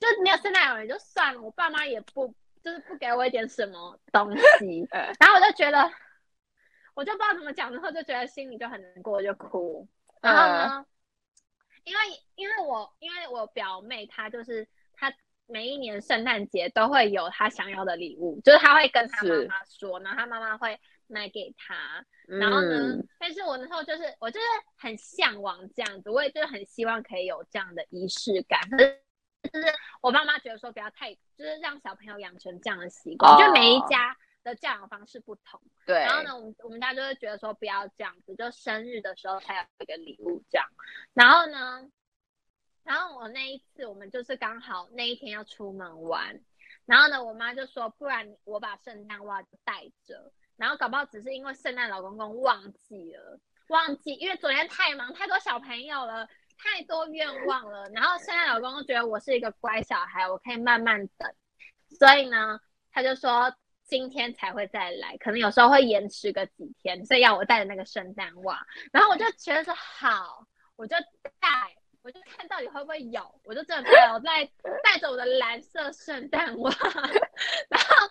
就没有圣诞老人就算了，我爸妈也不就是不给我一点什么东西，然后我就觉得我就不知道怎么讲，然后就觉得心里就很难过，就哭。然后呢，因为因为我因为我表妹她就是她每一年圣诞节都会有她想要的礼物，就是她会跟她妈妈说，然后她妈妈会买给她。然后呢，但是我那时候就是我就是很向往这样子，我也就是很希望可以有这样的仪式感。可是就是我爸妈觉得说不要太，就是让小朋友养成这样的习惯，就每一家。的教养方式不同，对。然后呢，我们我们家就会觉得说不要这样子，就生日的时候才有一个礼物这样。然后呢，然后我那一次我们就是刚好那一天要出门玩，然后呢，我妈就说不然我把圣诞袜带着，然后搞不好只是因为圣诞老公公忘记了，忘记，因为昨天太忙，太多小朋友了，太多愿望了。然后现在老公公觉得我是一个乖小孩，我可以慢慢等，所以呢，他就说。今天才会再来，可能有时候会延迟个几天，所以要我带着那个圣诞袜。然后我就觉得说好，我就带，我就看到底会不会有，我就真的带，我带带着我的蓝色圣诞袜，然后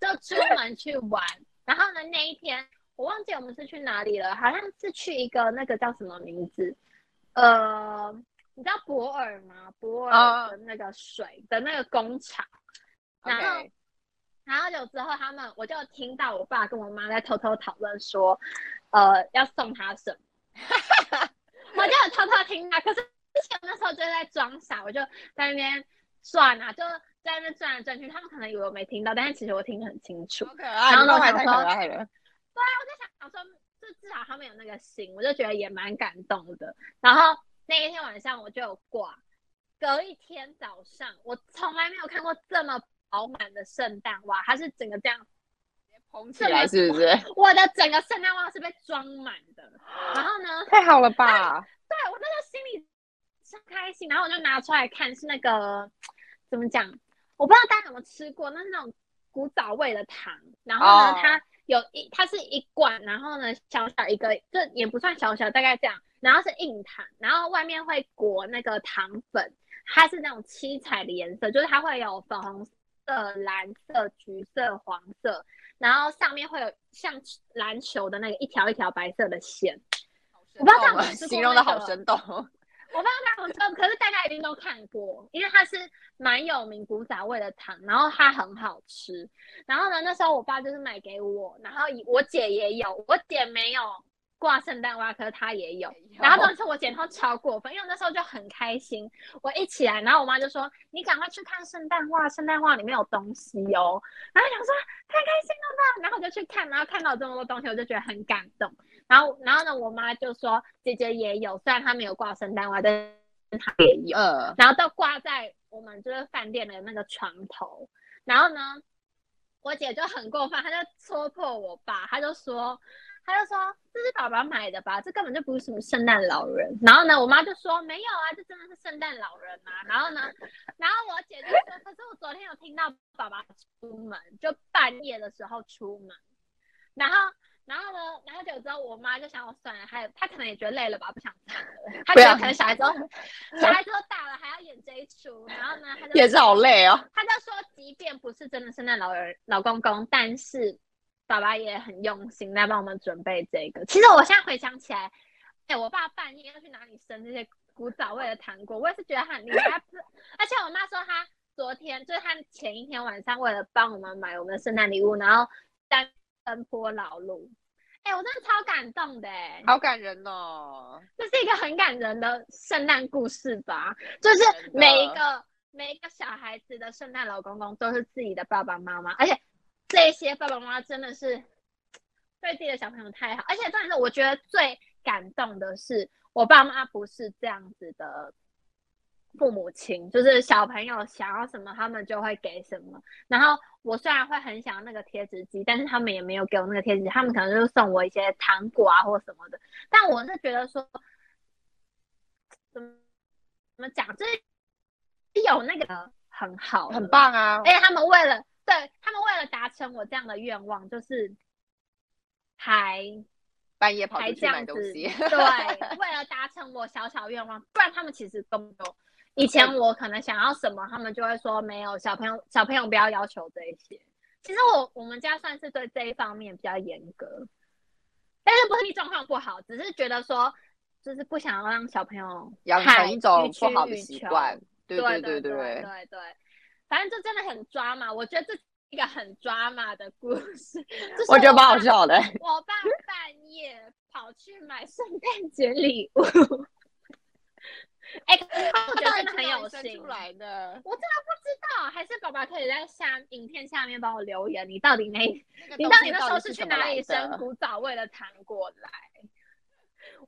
就出门去玩。然后呢，那一天我忘记我们是去哪里了，好像是去一个那个叫什么名字？呃，你知道博尔吗？博尔的那个水的那个工厂，然后。然后有之后，他们我就听到我爸跟我妈在偷偷讨论说，呃，要送他什么，我就偷偷听啊。可是之前那时候就在装傻，我就在那边转啊，就在那边转来转去。他们可能以为我没听到，但是其实我听得很清楚。可爱，然后我想说，对啊，我在想说，就至少他们有那个心，我就觉得也蛮感动的。然后那一天晚上我就有挂，隔一天早上，我从来没有看过这么。饱满的圣诞袜，它是整个这样蓬起来，是不是？我的整个圣诞袜是被装满的。然后呢？太好了吧？对我那时候心里超开心，然后我就拿出来看，是那个怎么讲？我不知道大家有没有吃过，那是那种古早味的糖。然后呢，它有一，它是一罐，然后呢，小小一个，这也不算小小，大概这样。然后是硬糖，然后外面会裹那个糖粉，它是那种七彩的颜色，就是它会有粉红。色、蓝色、橘色、黄色，然后上面会有像篮球的那个一条一条白色的线。我不知道这样形容的好生动。我不知道这样说，可是大家一定都看过，因为它是蛮有名古早味的糖，然后它很好吃。然后呢，那时候我爸就是买给我，然后我姐也有，我姐没有。挂圣诞袜，可是她也有。然后当时我姐她超过分，因为那时候就很开心。我一起来，然后我妈就说：“你赶快去看圣诞袜，圣诞袜里面有东西哦。”然后想说太开心了吧，然后就去看，然后看到这么多东西，我就觉得很感动。然后，然后呢，我妈就说：“姐姐也有，虽然她没有挂圣诞袜，但她也有。”然后都挂在我们就是饭店的那个床头。然后呢，我姐就很过分，她就戳破我爸，她就说。他就说这是爸爸买的吧，这根本就不是什么圣诞老人。然后呢，我妈就说没有啊，这真的是圣诞老人啊。然后呢，然后我姐就说，可是我昨天有听到爸爸出门，就半夜的时候出门。然后，然后呢，然后就之后我妈就想，我算了，还有她可能也觉得累了吧，不想唱了。她觉得可能小孩子 小孩子都大了，还要演这一出。然后呢，她就也是好累哦。她就说，即便不是真的圣诞老人老公公，但是。爸爸也很用心在帮我们准备这个。其实我现在回想起来，哎，我爸半夜要去哪里生这些古早味的糖果，我也是觉得很厉害。而且我妈说，她昨天就是她前一天晚上为了帮我们买我们的圣诞礼物，然后单奔波劳碌。哎，我真的超感动的，哎，好感人哦。这是一个很感人的圣诞故事吧？就是每一个每一个小孩子的圣诞老公公都是自己的爸爸妈妈，而且。这些爸爸妈妈真的是对自己的小朋友太好，而且重点是，我觉得最感动的是，我爸妈不是这样子的父母亲，就是小朋友想要什么，他们就会给什么。然后我虽然会很想要那个贴纸机，但是他们也没有给我那个贴纸，他们可能就送我一些糖果啊或什么的。但我是觉得说，怎么怎么讲，就是有那个很好，很棒啊！而且他们为了。对他们为了达成我这样的愿望，就是还半夜跑还出去买东西。对，为了达成我小小愿望，不然他们其实根本就以前我可能想要什么，他们就会说没有，小朋友小朋友不要要求这一些。其实我我们家算是对这一方面比较严格，但是不是状况不好，只是觉得说就是不想要让小朋友养成一种不好的习惯。对对对对对对对，反正这真的很抓马，我觉得这是一个很抓马的故事。就是我觉得蛮好笑的。我爸半夜跑去买圣诞节礼物，哎、我觉得真的很有心。出来的，我真的不知道，还是爸爸可以在下影片下面帮我留言，你到底那那个你到底那时候是是去哪里生古早味的糖果来？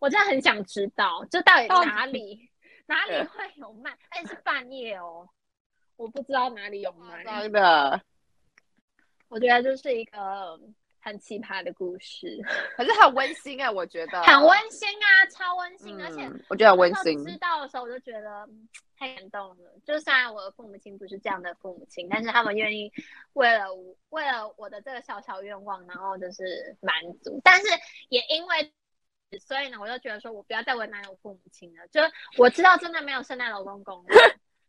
我真的很想知道，这到底哪里哪里会有卖？而且是半夜哦，我不知道哪里有卖。真的，我觉得这是一个很奇葩的故事，可是很温馨哎，我觉得很温馨啊，超温馨，而且嗯，我觉得很温馨。知道的时候，我就觉得嗯太感动了。就虽然我的父母亲不是这样的父母亲，但是他们愿意为了我，为了我的这个小小愿望，然后就是满足。但是也因为，所以呢，我就觉得说我不要再为难我父母亲了。就我知道真的没有圣诞老公公了，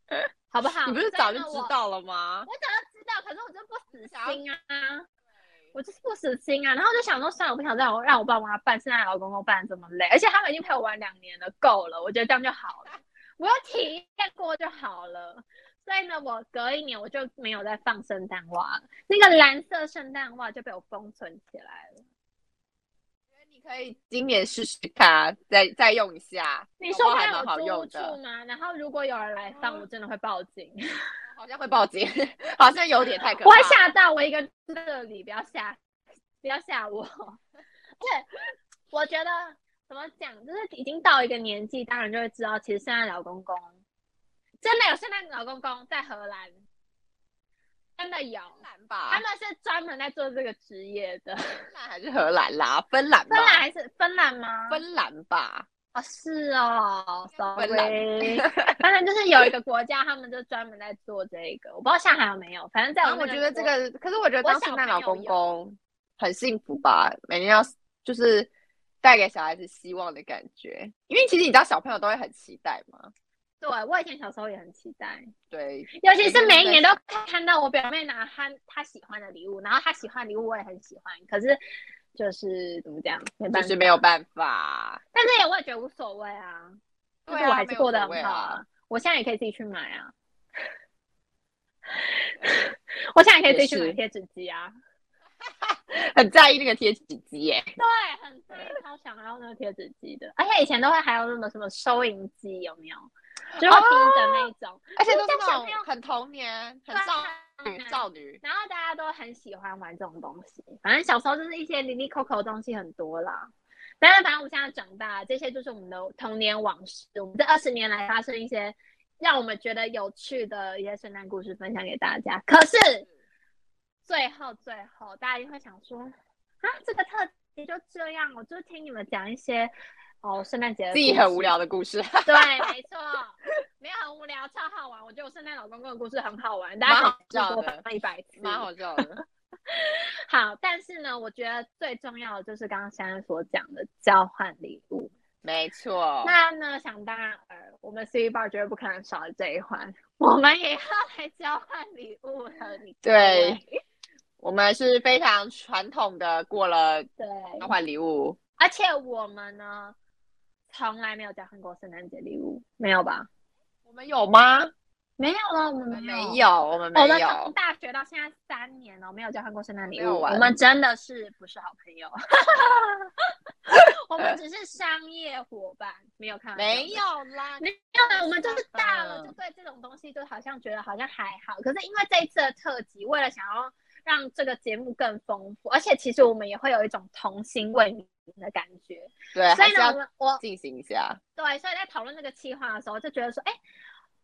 好不好？你不是早就知道了吗？我早就知道，可是我就不死心啊。我就是不死心啊，然后就想说，算了，我不想让我让我爸妈办现在老公公办得这么累，而且他们已经陪我玩两年了，够了，我觉得这样就好了，我有体验过就好了。所以呢，我隔一年我就没有再放圣诞袜了，那个蓝色圣诞袜就被我封存起来了。你可以今年试试看，再再用一下。你说还蛮好有租处用的，吗？然后如果有人来放，我真的会报警。好像会报警，好像有点太可怕。我会吓到我一个这里，不要吓，不要吓我。而且我觉得怎么讲，就是已经到一个年纪，当然就会知道，其实圣诞老公公真的有圣诞老公公在荷兰，真的有，吧？他们是专门在做这个职业的。芬兰还是荷兰啦？芬兰吧？芬兰还是芬兰吗？芬兰吧？哦，是哦，sorry，反正就是有一个国家，他们就专门在做这个，我不知道现在还有没有，反正在我我觉得这个，可是我觉得当圣诞老公公很幸福吧，每年要就是带给小孩子希望的感觉。因为其实你知道小朋友都会很期待嘛，对我以前小时候也很期待，对，尤其是每一年都看到我表妹拿她她喜欢的礼物，然后她喜欢礼物我也很喜欢，可是就是怎么讲，没办法，就是没有办法。但是也我也觉得无所谓啊，就是我还是过得很好啊。我现在也可以自己去买啊，我现在也可以自己去买贴纸机啊，很在意那个贴纸机耶，对，很在意超想要那个贴纸机的，而且以前都会还有那种什么收银机，有没有？就是会盯着那一种，而且都是就是小朋友那种很童年、很少女、少女。然后大家都很喜欢玩这种东西，反正小时候就是一些零零扣扣的东西很多啦。但是反正我们现在长大，这些就是我们的童年往事。我们这二十年来发生一些让我们觉得有趣的一些圣诞故事，分享给大家。可是最后最后，大家一定会想说，啊，这个特辑就这样，我就听你们讲一些哦圣诞节自己很无聊的故事，对，没错，没有很无聊，超好玩。我觉得我圣诞老公公的故事很好玩，大家蛮好笑的翻一百次。蛮好笑的。好，但是呢，我觉得最重要的就是刚刚珊珊所讲的交换礼物。没错，那呢，想当然尔，我们 C Bar 绝对不可能少了这一环，我们也要来交换礼物了。你对我们是非常传统的过了对，交换礼物，而且我们呢，从来没有交换过圣诞节礼物，没有吧？我们有吗？没有了，我们没没有，我们没有我们从。大学到现在三年了，没有交换过圣诞礼物。我们真的是不是好朋友？我们只是商业伙伴，没有看没有啦，没有啦，我们就是大了，嗯就对这种东西就好像觉得好像还好。可是因为这一次的特辑，为了想要让这个节目更丰富，而且其实我们也会有一种童心未泯的感觉，对，所以呢，我进行一下。对，所以在讨论这个计划的时候，就觉得说，哎，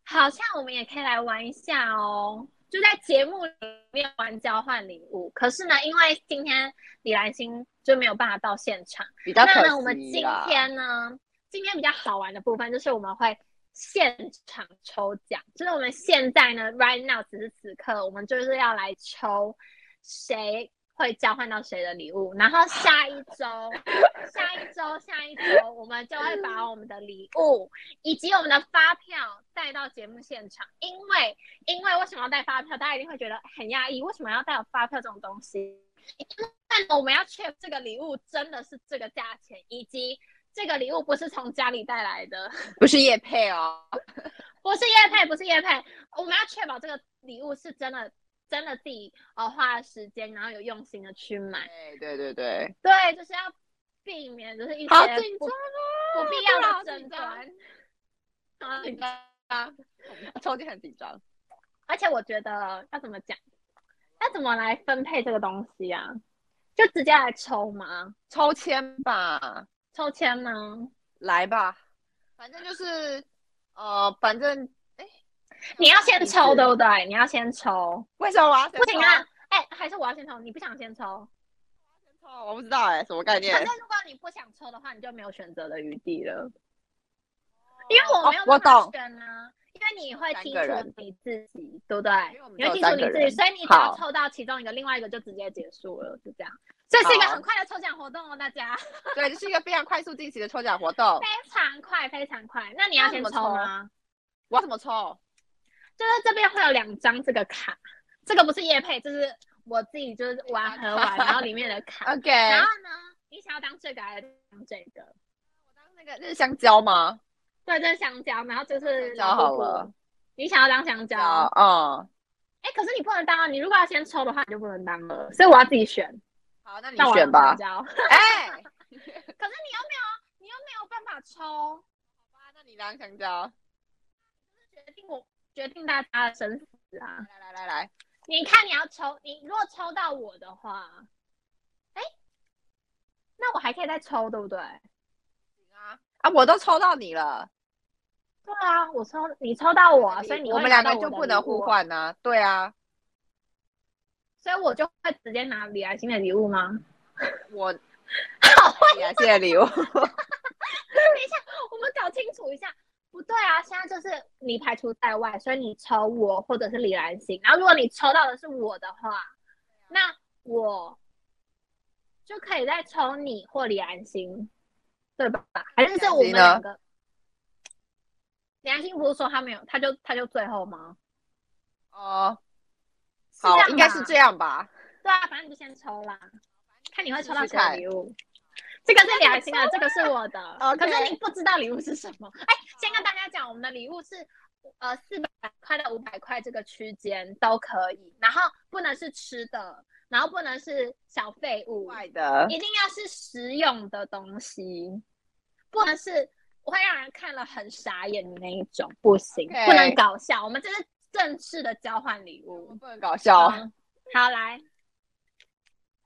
好像我们也可以来玩一下哦，就在节目里面玩交换礼物。可是呢，因为今天李兰心就没有办法到现场，比较可那呢，我们今。天呢，今天比较好玩的部分就是我们会现场抽奖，就是我们现在呢，right now 此时此刻，我们就是要来抽谁。会交换到谁的礼物，然后下一周、下一周、下一周，我们就会把我们的礼物以及我们的发票带到节目现场。因为，因为为什么要带发票？大家一定会觉得很压抑，为什么要带有发票这种东西？但我们要 check 这个礼物真的是这个价钱，以及这个礼物不是从家里带来的，不是叶配哦，不是叶配，不是叶配，我们要确保这个礼物是真的。真的自己呃花了时间，然后有用心的去买，对对对对对，就是要避免就是一些不不必要的争端，好紧张啊，抽屉很紧张，而且我觉得要怎么讲，要怎么来分配这个东西啊？就直接来抽吗？抽签吧，抽签吗？来吧，反正就是呃，反正。你要先抽，对不对？你要先抽，为什么我要先抽？不行啊！哎，还是我要先抽？你不想先抽？先抽，我不知道哎，什么概念？反正如果你不想抽的话，你就没有选择的余地了。因为我没有我懂选啊，因为你会剔除你自己，对不对？你会剔除你自己，所以你只要抽到其中一个，另外一个就直接结束了，就这样。这是一个很快的抽奖活动哦，大家。对，这是一个非常快速进行的抽奖活动，非常快，非常快。那你要先抽吗？我要怎么抽？就是这边会有两张这个卡，这个不是叶配，就是我自己就是玩和玩，然后里面的卡。OK。然后呢，你想要当这个还是当这个？我当那个，这是香蕉吗？对，这是香蕉，然后就是香蕉好了。你想要当香蕉？嗯。哎，可是你不能当啊！你如果要先抽的话，你就不能当了，所以我要自己选。好，那你选吧。哎，可是你又没有，你又没有办法抽。好吧，那你当香蕉。决定我。决定大家的生死啊！来来来来，你看你要抽，你如果抽到我的话，哎，那我还可以再抽，对不对？行啊，啊，我都抽到你了。对啊，我抽你抽到我，所以你我们两个就不能互换呢？对啊，所以我就会直接拿李爱心的礼物吗？我好，李爱心的礼物。等一下，我们搞清楚一下。不对啊，现在就是你排除在外，所以你抽我或者是李兰心。然后如果你抽到的是我的话，那我就可以再抽你或李兰心，对吧？还是是我们两个？李兰心不是说他没有，他就他就最后吗？哦，好，应该是这样吧。对啊，反正你就先抽啦，看你会抽到什么礼物。这个是李心的，这个是我的。可是你不知道礼物是什么？哎，先跟大家讲，我们的礼物是呃四百块到五百块这个区间都可以，然后不能是吃的，然后不能是小废物，的，一定要是实用的东西，不能是会让人看了很傻眼的那一种，不行，不能搞笑。我们这是正式的交换礼物，不能搞笑。好来，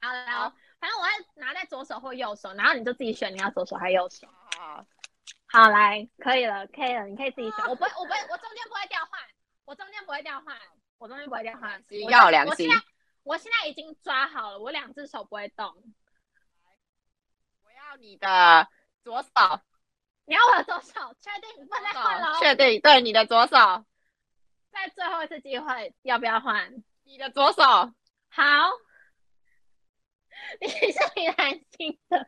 好来。反正我会拿在左手或右手，然后你就自己选你要左手还是右手。好，好来，可以了，可以了，你可以自己选。我不会，我不会，我中间不会调换，我中间不会调换，我中间不会调换。要良心。我现在已经抓好了，我两只手不会动。我要你的左手。你要我的左手？确定？不能再换了。确定？对，你的左手。在最后一次机会，要不要换？你的左手。好。你是李兰心的，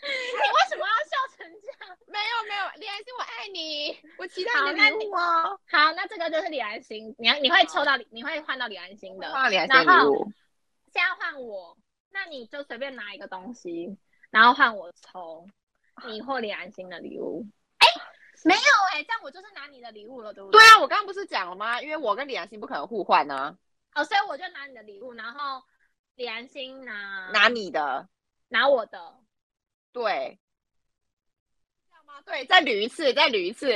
你为什么要笑成这样？没有没有，李安心，我爱你，我期待你的礼物哦。好，那这个就是李安心，你你会抽到，你会换到李安心的，换李兰心礼物。现在换我，那你就随便拿一个东西，然后换我抽你或李安心的礼物。哎，没有哎，这样我就是拿你的礼物了，对不对？对啊，我刚刚不是讲了吗？因为我跟李兰心不可能互换呢。哦，所以我就拿你的礼物，然后。李安心拿拿你的，拿我的，对，吗？对，再捋一次，再捋一次。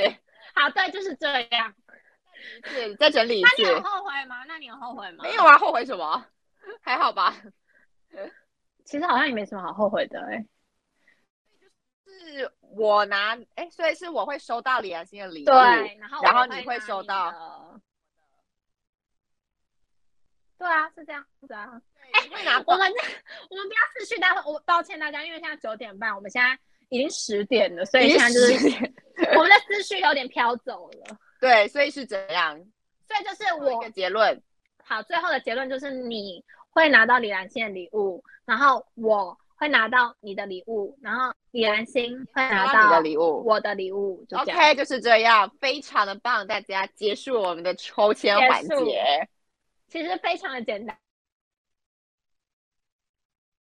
好，对，就是这样。再捋一次，再整理一次。那你有后悔吗？那你有后悔吗？没有啊，后悔什么？还好吧。其实好像也没什么好后悔的，哎。就是我拿，哎，所以是我会收到李安心的礼物，对，然后然后你会收到。对啊，是这样子啊。哎，我们我们不要思绪待会，我抱歉大家，因为现在九点半，我们现在已经十点了，所以现在就是我们的思绪有点飘走了。对，所以是怎样？所以就是我一个结论。好，最后的结论就是你会拿到李兰心的礼物，然后我会拿到你的礼物，然后李兰心会拿到你的礼物，我的礼物，就。OK，就是这样，非常的棒，大家结束我们的抽签环节。其实非常的简单，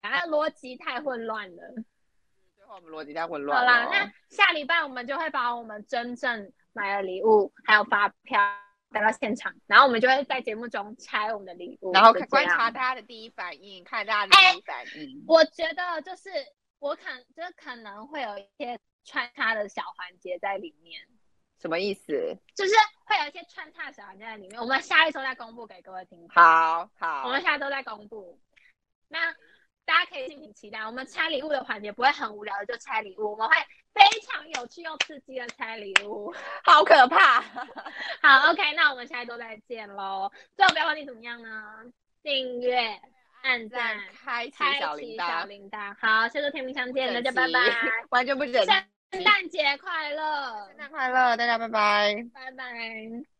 啊，逻辑太混乱了。最后我们逻辑太混乱了。好啦，那下礼拜我们就会把我们真正买的礼物还有发票带到现场，然后我们就会在节目中拆我们的礼物，然后观察大家的第一反应，看大家的第一反应。我觉得就是我可就是可能会有一些穿插的小环节在里面，什么意思？就是会有一些穿插小环节在里面。我们下一周再公布给各位听。，好好，我们下周再公布。那大家可以敬请期待，我们拆礼物的环节不会很无聊的就拆礼物，我们会非常有趣又刺激的拆礼物。好可怕。好，OK，那我们下一周再见喽。最后不要忘记怎么样呢？订阅、按赞、开启小铃铛，铃铛。好，下周天明相见，大家拜拜。完全不整齐。圣诞节快乐圣，诞快乐，大家拜拜。拜拜。